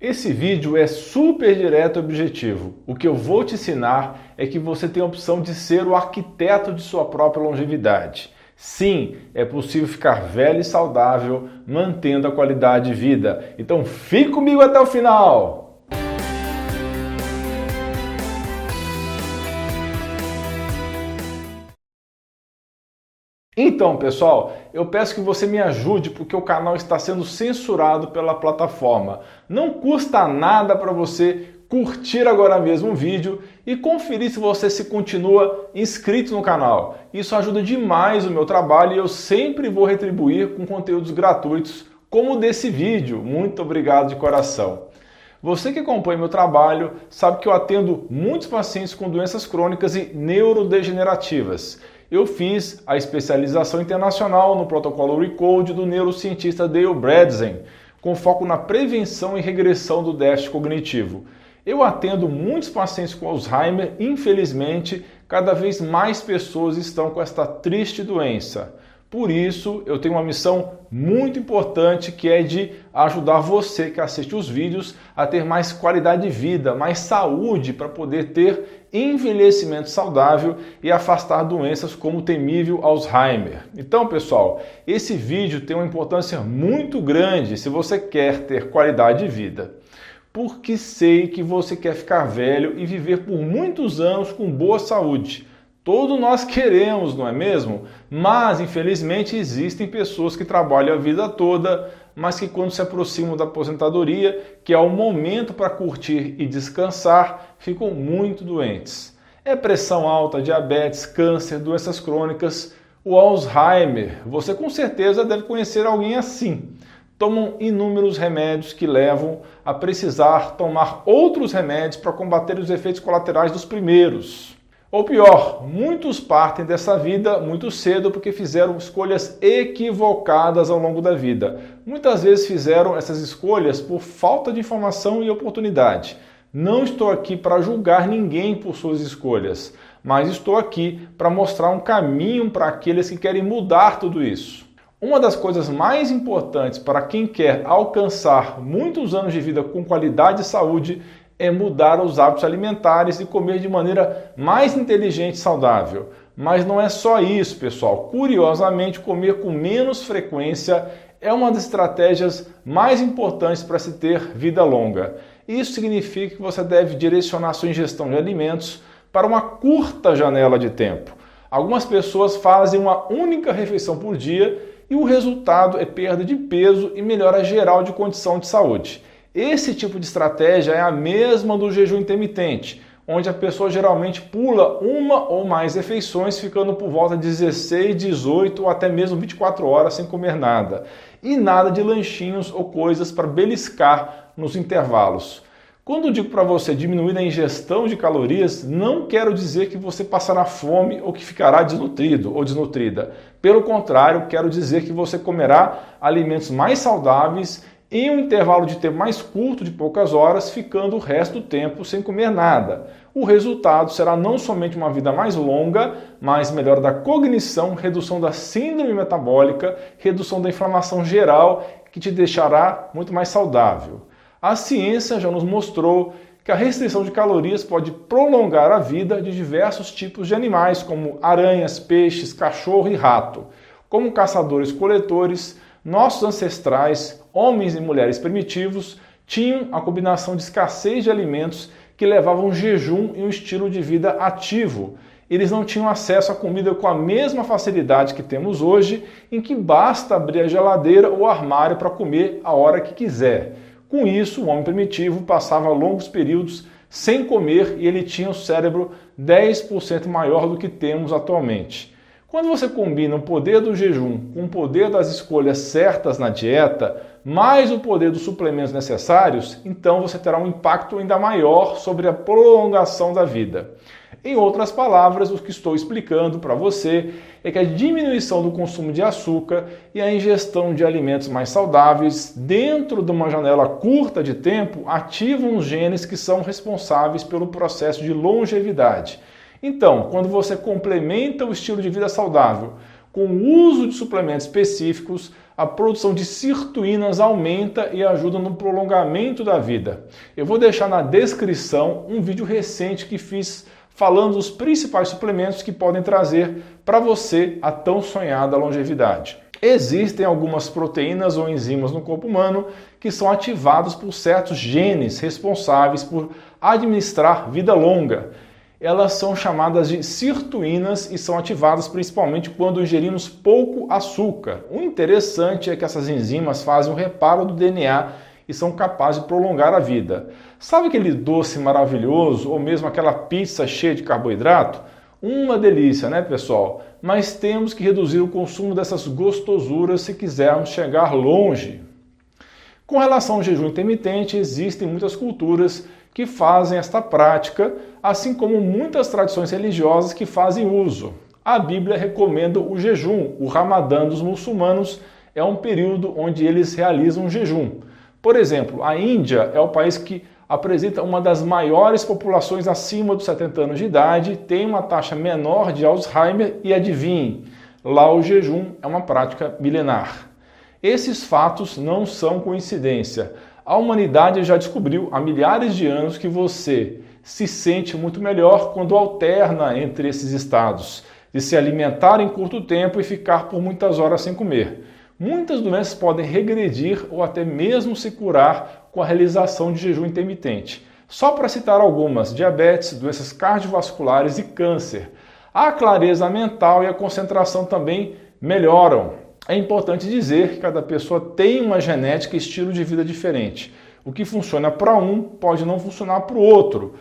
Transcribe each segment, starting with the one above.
Esse vídeo é super direto e objetivo. O que eu vou te ensinar é que você tem a opção de ser o arquiteto de sua própria longevidade. Sim, é possível ficar velho e saudável mantendo a qualidade de vida. Então fique comigo até o final! Então, pessoal, eu peço que você me ajude porque o canal está sendo censurado pela plataforma. Não custa nada para você curtir agora mesmo o vídeo e conferir se você se continua inscrito no canal. Isso ajuda demais o meu trabalho e eu sempre vou retribuir com conteúdos gratuitos como desse vídeo. Muito obrigado de coração. Você que acompanha meu trabalho sabe que eu atendo muitos pacientes com doenças crônicas e neurodegenerativas eu fiz a especialização internacional no protocolo Recode do neurocientista Dale Bredesen, com foco na prevenção e regressão do déficit cognitivo. Eu atendo muitos pacientes com Alzheimer, infelizmente, cada vez mais pessoas estão com esta triste doença. Por isso, eu tenho uma missão muito importante que é de ajudar você que assiste os vídeos a ter mais qualidade de vida, mais saúde para poder ter envelhecimento saudável e afastar doenças como o temível Alzheimer. Então, pessoal, esse vídeo tem uma importância muito grande se você quer ter qualidade de vida. Porque sei que você quer ficar velho e viver por muitos anos com boa saúde. Todos nós queremos, não é mesmo? Mas, infelizmente, existem pessoas que trabalham a vida toda, mas que quando se aproximam da aposentadoria, que é o momento para curtir e descansar, ficam muito doentes. É pressão alta, diabetes, câncer, doenças crônicas, o Alzheimer. Você com certeza deve conhecer alguém assim. Tomam inúmeros remédios que levam a precisar tomar outros remédios para combater os efeitos colaterais dos primeiros. Ou pior, muitos partem dessa vida muito cedo porque fizeram escolhas equivocadas ao longo da vida. Muitas vezes fizeram essas escolhas por falta de informação e oportunidade. Não estou aqui para julgar ninguém por suas escolhas, mas estou aqui para mostrar um caminho para aqueles que querem mudar tudo isso. Uma das coisas mais importantes para quem quer alcançar muitos anos de vida com qualidade e saúde é mudar os hábitos alimentares e comer de maneira mais inteligente e saudável. Mas não é só isso, pessoal. Curiosamente, comer com menos frequência é uma das estratégias mais importantes para se ter vida longa. Isso significa que você deve direcionar sua ingestão de alimentos para uma curta janela de tempo. Algumas pessoas fazem uma única refeição por dia e o resultado é perda de peso e melhora geral de condição de saúde. Esse tipo de estratégia é a mesma do jejum intermitente, onde a pessoa geralmente pula uma ou mais refeições, ficando por volta de 16, 18 ou até mesmo 24 horas sem comer nada. E nada de lanchinhos ou coisas para beliscar nos intervalos. Quando digo para você diminuir a ingestão de calorias, não quero dizer que você passará fome ou que ficará desnutrido ou desnutrida. Pelo contrário, quero dizer que você comerá alimentos mais saudáveis em um intervalo de tempo mais curto, de poucas horas, ficando o resto do tempo sem comer nada. O resultado será não somente uma vida mais longa, mas melhora da cognição, redução da síndrome metabólica, redução da inflamação geral, que te deixará muito mais saudável. A ciência já nos mostrou que a restrição de calorias pode prolongar a vida de diversos tipos de animais, como aranhas, peixes, cachorro e rato. Como caçadores-coletores, nossos ancestrais, homens e mulheres primitivos, tinham a combinação de escassez de alimentos que levavam jejum e um estilo de vida ativo. Eles não tinham acesso à comida com a mesma facilidade que temos hoje, em que basta abrir a geladeira ou armário para comer a hora que quiser. Com isso, o homem primitivo passava longos períodos sem comer e ele tinha o cérebro 10% maior do que temos atualmente. Quando você combina o poder do jejum com o poder das escolhas certas na dieta, mais o poder dos suplementos necessários, então você terá um impacto ainda maior sobre a prolongação da vida. Em outras palavras, o que estou explicando para você é que a diminuição do consumo de açúcar e a ingestão de alimentos mais saudáveis dentro de uma janela curta de tempo ativam os genes que são responsáveis pelo processo de longevidade. Então, quando você complementa o estilo de vida saudável com o uso de suplementos específicos, a produção de sirtuínas aumenta e ajuda no prolongamento da vida. Eu vou deixar na descrição um vídeo recente que fiz falando dos principais suplementos que podem trazer para você a tão sonhada longevidade. Existem algumas proteínas ou enzimas no corpo humano que são ativados por certos genes responsáveis por administrar vida longa. Elas são chamadas de sirtuínas e são ativadas principalmente quando ingerimos pouco açúcar. O interessante é que essas enzimas fazem o reparo do DNA e são capazes de prolongar a vida. Sabe aquele doce maravilhoso ou mesmo aquela pizza cheia de carboidrato? Uma delícia, né, pessoal? Mas temos que reduzir o consumo dessas gostosuras se quisermos chegar longe. Com relação ao jejum intermitente, existem muitas culturas que fazem esta prática, assim como muitas tradições religiosas que fazem uso. A Bíblia recomenda o jejum. O Ramadã dos muçulmanos é um período onde eles realizam jejum. Por exemplo, a Índia é o país que apresenta uma das maiores populações acima dos 70 anos de idade, tem uma taxa menor de Alzheimer e adivinhe, lá o jejum é uma prática milenar. Esses fatos não são coincidência. A humanidade já descobriu há milhares de anos que você se sente muito melhor quando alterna entre esses estados, de se alimentar em curto tempo e ficar por muitas horas sem comer. Muitas doenças podem regredir ou até mesmo se curar com a realização de jejum intermitente. Só para citar algumas: diabetes, doenças cardiovasculares e câncer. A clareza mental e a concentração também melhoram. É importante dizer que cada pessoa tem uma genética e estilo de vida diferente. O que funciona para um pode não funcionar para o outro.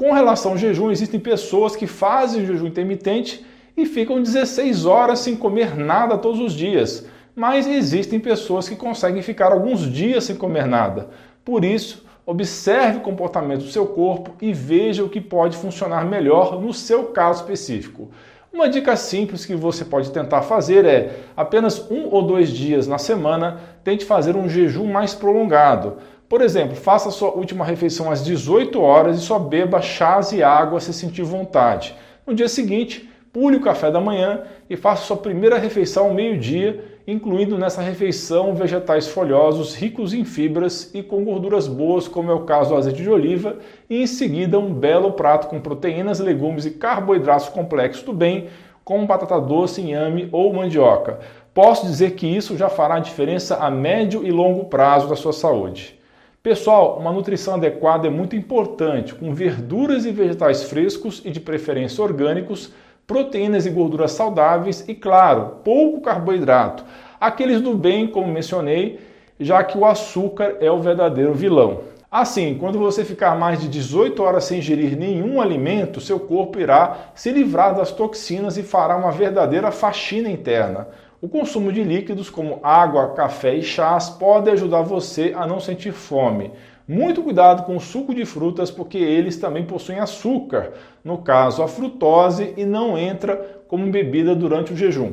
Com relação ao jejum, existem pessoas que fazem jejum intermitente e ficam 16 horas sem comer nada todos os dias mas existem pessoas que conseguem ficar alguns dias sem comer nada. Por isso, observe o comportamento do seu corpo e veja o que pode funcionar melhor no seu caso específico. Uma dica simples que você pode tentar fazer é apenas um ou dois dias na semana tente fazer um jejum mais prolongado. Por exemplo, faça sua última refeição às 18 horas e só beba chás e água se sentir vontade. No dia seguinte, pule o café da manhã e faça sua primeira refeição ao meio-dia incluindo nessa refeição vegetais folhosos ricos em fibras e com gorduras boas, como é o caso do azeite de oliva, e em seguida um belo prato com proteínas, legumes e carboidratos complexos do bem, como batata doce, inhame ou mandioca. Posso dizer que isso já fará diferença a médio e longo prazo da sua saúde. Pessoal, uma nutrição adequada é muito importante, com verduras e vegetais frescos e de preferência orgânicos proteínas e gorduras saudáveis e, claro, pouco carboidrato. Aqueles do bem, como mencionei, já que o açúcar é o verdadeiro vilão. Assim, quando você ficar mais de 18 horas sem ingerir nenhum alimento, seu corpo irá se livrar das toxinas e fará uma verdadeira faxina interna. O consumo de líquidos como água, café e chás pode ajudar você a não sentir fome. Muito cuidado com o suco de frutas, porque eles também possuem açúcar, no caso a frutose, e não entra como bebida durante o jejum.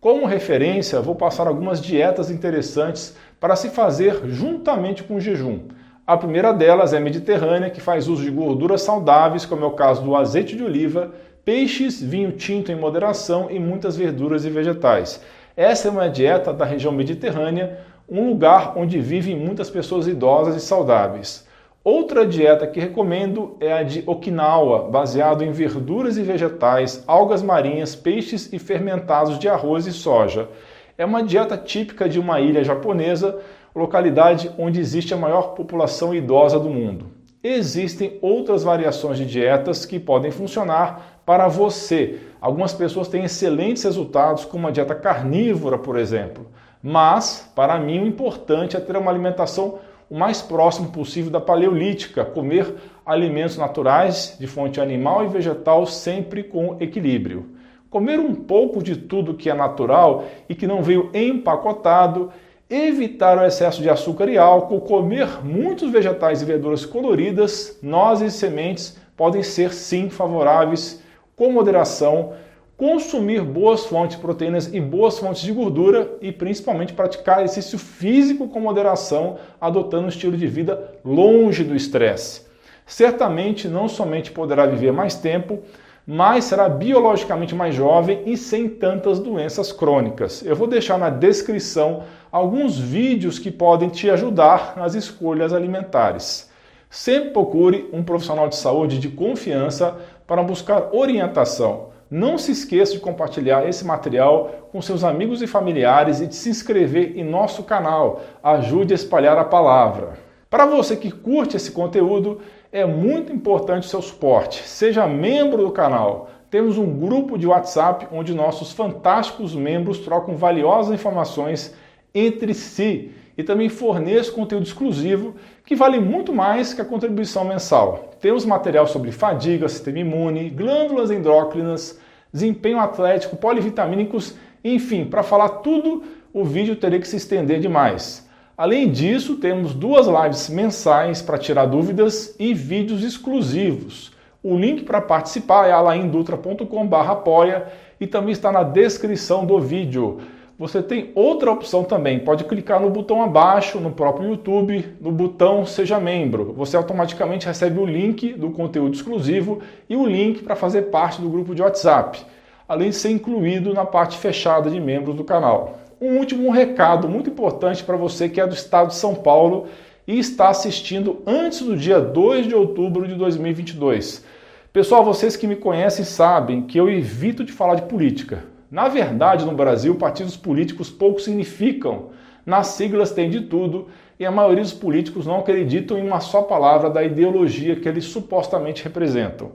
Como referência, vou passar algumas dietas interessantes para se fazer juntamente com o jejum. A primeira delas é mediterrânea, que faz uso de gorduras saudáveis, como é o caso do azeite de oliva, peixes, vinho tinto em moderação e muitas verduras e vegetais. Essa é uma dieta da região mediterrânea, um lugar onde vivem muitas pessoas idosas e saudáveis. Outra dieta que recomendo é a de Okinawa, baseado em verduras e vegetais, algas marinhas, peixes e fermentados de arroz e soja. É uma dieta típica de uma ilha japonesa, localidade onde existe a maior população idosa do mundo. Existem outras variações de dietas que podem funcionar para você. Algumas pessoas têm excelentes resultados com uma dieta carnívora, por exemplo. Mas, para mim, o importante é ter uma alimentação o mais próximo possível da paleolítica, comer alimentos naturais de fonte animal e vegetal sempre com equilíbrio. Comer um pouco de tudo que é natural e que não veio empacotado, evitar o excesso de açúcar e álcool, comer muitos vegetais e verduras coloridas, nozes e sementes podem ser sim favoráveis com moderação consumir boas fontes de proteínas e boas fontes de gordura e principalmente praticar exercício físico com moderação, adotando um estilo de vida longe do estresse. Certamente não somente poderá viver mais tempo, mas será biologicamente mais jovem e sem tantas doenças crônicas. Eu vou deixar na descrição alguns vídeos que podem te ajudar nas escolhas alimentares. Sempre procure um profissional de saúde de confiança para buscar orientação. Não se esqueça de compartilhar esse material com seus amigos e familiares e de se inscrever em nosso canal. Ajude a espalhar a palavra. Para você que curte esse conteúdo, é muito importante o seu suporte. Seja membro do canal. Temos um grupo de WhatsApp onde nossos fantásticos membros trocam valiosas informações entre si e também forneço conteúdo exclusivo que vale muito mais que a contribuição mensal. Temos material sobre fadiga, sistema imune, glândulas endócrinas, desempenho atlético, polivitamínicos, enfim, para falar tudo, o vídeo teria que se estender demais. Além disso, temos duas lives mensais para tirar dúvidas e vídeos exclusivos. O link para participar é alaindutra.com/apoia e também está na descrição do vídeo. Você tem outra opção também, pode clicar no botão abaixo, no próprio YouTube, no botão Seja Membro. Você automaticamente recebe o link do conteúdo exclusivo e o link para fazer parte do grupo de WhatsApp, além de ser incluído na parte fechada de membros do canal. Um último recado muito importante para você que é do estado de São Paulo e está assistindo antes do dia 2 de outubro de 2022. Pessoal, vocês que me conhecem sabem que eu evito de falar de política. Na verdade, no Brasil, partidos políticos pouco significam. Nas siglas tem de tudo e a maioria dos políticos não acreditam em uma só palavra da ideologia que eles supostamente representam.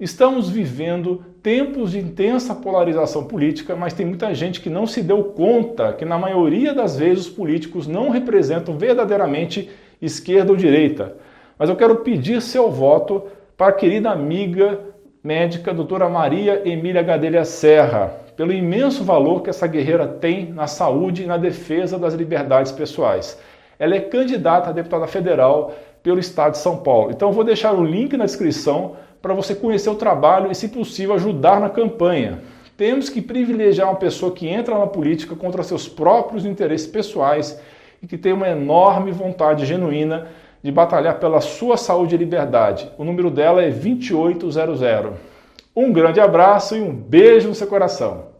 Estamos vivendo tempos de intensa polarização política, mas tem muita gente que não se deu conta que, na maioria das vezes, os políticos não representam verdadeiramente esquerda ou direita. Mas eu quero pedir seu voto para a querida amiga médica doutora Maria Emília Gadelha Serra pelo imenso valor que essa guerreira tem na saúde e na defesa das liberdades pessoais. Ela é candidata a deputada federal pelo estado de São Paulo. Então vou deixar o link na descrição para você conhecer o trabalho e, se possível, ajudar na campanha. Temos que privilegiar uma pessoa que entra na política contra seus próprios interesses pessoais e que tem uma enorme vontade genuína de batalhar pela sua saúde e liberdade. O número dela é 2800. Um grande abraço e um beijo no seu coração.